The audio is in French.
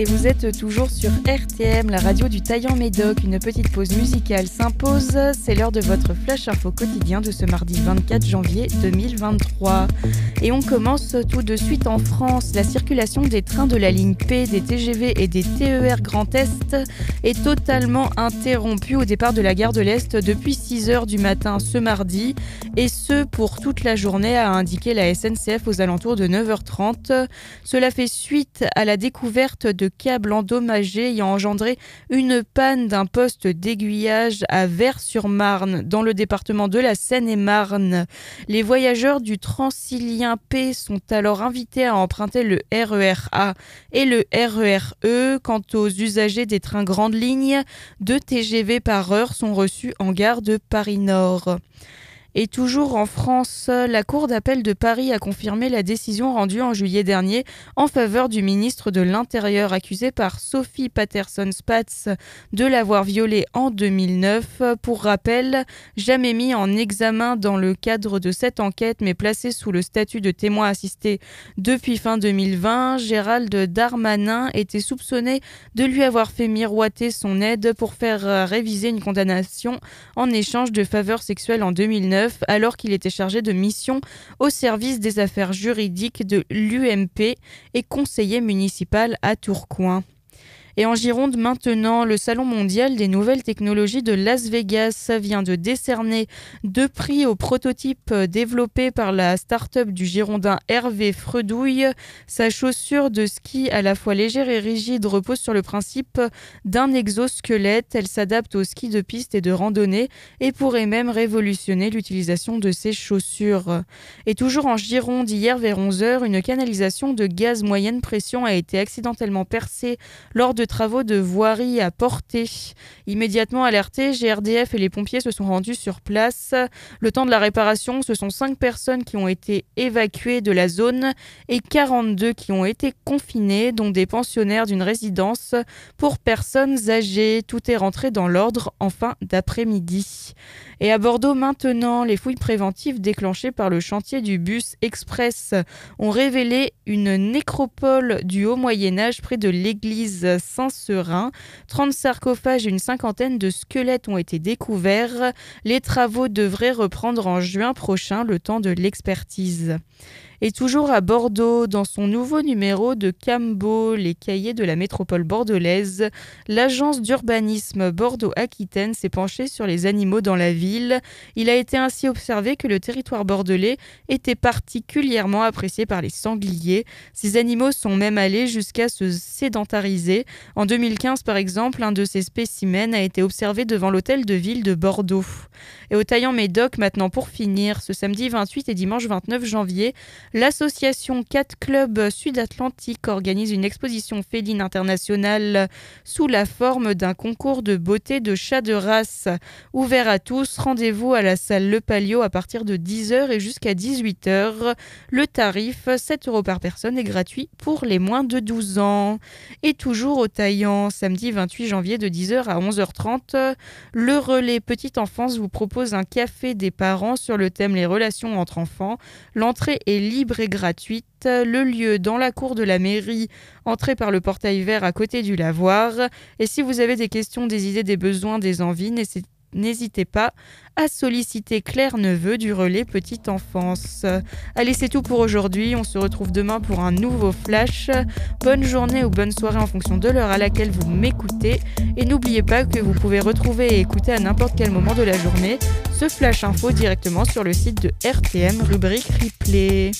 et vous êtes toujours sur RTM, la radio du Taillant Médoc. Une petite pause musicale s'impose. C'est l'heure de votre flash info quotidien de ce mardi 24 janvier 2023. Et on commence tout de suite en France. La circulation des trains de la ligne P, des TGV et des TER Grand Est est totalement interrompue au départ de la gare de l'Est depuis 6 h du matin ce mardi. Et ce pour toute la journée, a indiqué la SNCF aux alentours de 9h30. Cela fait suite à la découverte de câbles endommagés ayant engendré une panne d'un poste d'aiguillage à Vers-sur-Marne, dans le département de la Seine-et-Marne. Les voyageurs du Transilien P sont alors invités à emprunter le RER A et le RER E. Quant aux usagers des trains grandes lignes, deux TGV par heure sont reçus en gare de Paris-Nord. Et toujours en France, la Cour d'appel de Paris a confirmé la décision rendue en juillet dernier en faveur du ministre de l'Intérieur accusé par Sophie Patterson-Spatz de l'avoir violée en 2009. Pour rappel, jamais mis en examen dans le cadre de cette enquête mais placé sous le statut de témoin assisté depuis fin 2020, Gérald Darmanin était soupçonné de lui avoir fait miroiter son aide pour faire réviser une condamnation en échange de faveurs sexuelles en 2009 alors qu'il était chargé de mission au service des affaires juridiques de l'UMP et conseiller municipal à Tourcoing. Et en Gironde, maintenant, le Salon mondial des nouvelles technologies de Las Vegas vient de décerner deux prix aux prototypes développés par la start-up du Girondin Hervé Fredouille. Sa chaussure de ski à la fois légère et rigide repose sur le principe d'un exosquelette. Elle s'adapte au ski de piste et de randonnée et pourrait même révolutionner l'utilisation de ses chaussures. Et toujours en Gironde, hier vers 11h, une canalisation de gaz moyenne pression a été accidentellement percée lors de travaux de voirie à porter. Immédiatement alertés, GRDF et les pompiers se sont rendus sur place. Le temps de la réparation, ce sont 5 personnes qui ont été évacuées de la zone et 42 qui ont été confinées, dont des pensionnaires d'une résidence pour personnes âgées. Tout est rentré dans l'ordre en fin d'après-midi. Et à Bordeaux maintenant, les fouilles préventives déclenchées par le chantier du bus express ont révélé une nécropole du haut Moyen Âge près de l'église Saint-Serin. 30 sarcophages et une cinquantaine de squelettes ont été découverts. Les travaux devraient reprendre en juin prochain, le temps de l'expertise. Et toujours à Bordeaux, dans son nouveau numéro de Cambo, les cahiers de la métropole bordelaise, l'agence d'urbanisme Bordeaux-Aquitaine s'est penchée sur les animaux dans la ville. Il a été ainsi observé que le territoire bordelais était particulièrement apprécié par les sangliers. Ces animaux sont même allés jusqu'à se sédentariser. En 2015, par exemple, un de ces spécimens a été observé devant l'hôtel de ville de Bordeaux. Et au Taillant Médoc, maintenant pour finir, ce samedi 28 et dimanche 29 janvier, L'association 4 Clubs Sud-Atlantique organise une exposition féline internationale sous la forme d'un concours de beauté de chats de race. Ouvert à tous, rendez-vous à la salle Le Palio à partir de 10h et jusqu'à 18h. Le tarif, 7 euros par personne, est gratuit pour les moins de 12 ans. Et toujours au Taillant, samedi 28 janvier de 10h à 11h30, le relais Petite Enfance vous propose un café des parents sur le thème les relations entre enfants. L'entrée est libre libre et gratuite. Le lieu dans la cour de la mairie, entrée par le portail vert à côté du lavoir. Et si vous avez des questions, des idées, des besoins, des envies, n'hésitez pas à solliciter Claire Neveu du relais Petite Enfance. Allez, c'est tout pour aujourd'hui. On se retrouve demain pour un nouveau flash. Bonne journée ou bonne soirée en fonction de l'heure à laquelle vous m'écoutez. Et n'oubliez pas que vous pouvez retrouver et écouter à n'importe quel moment de la journée ce flash info directement sur le site de RTM, rubrique replay.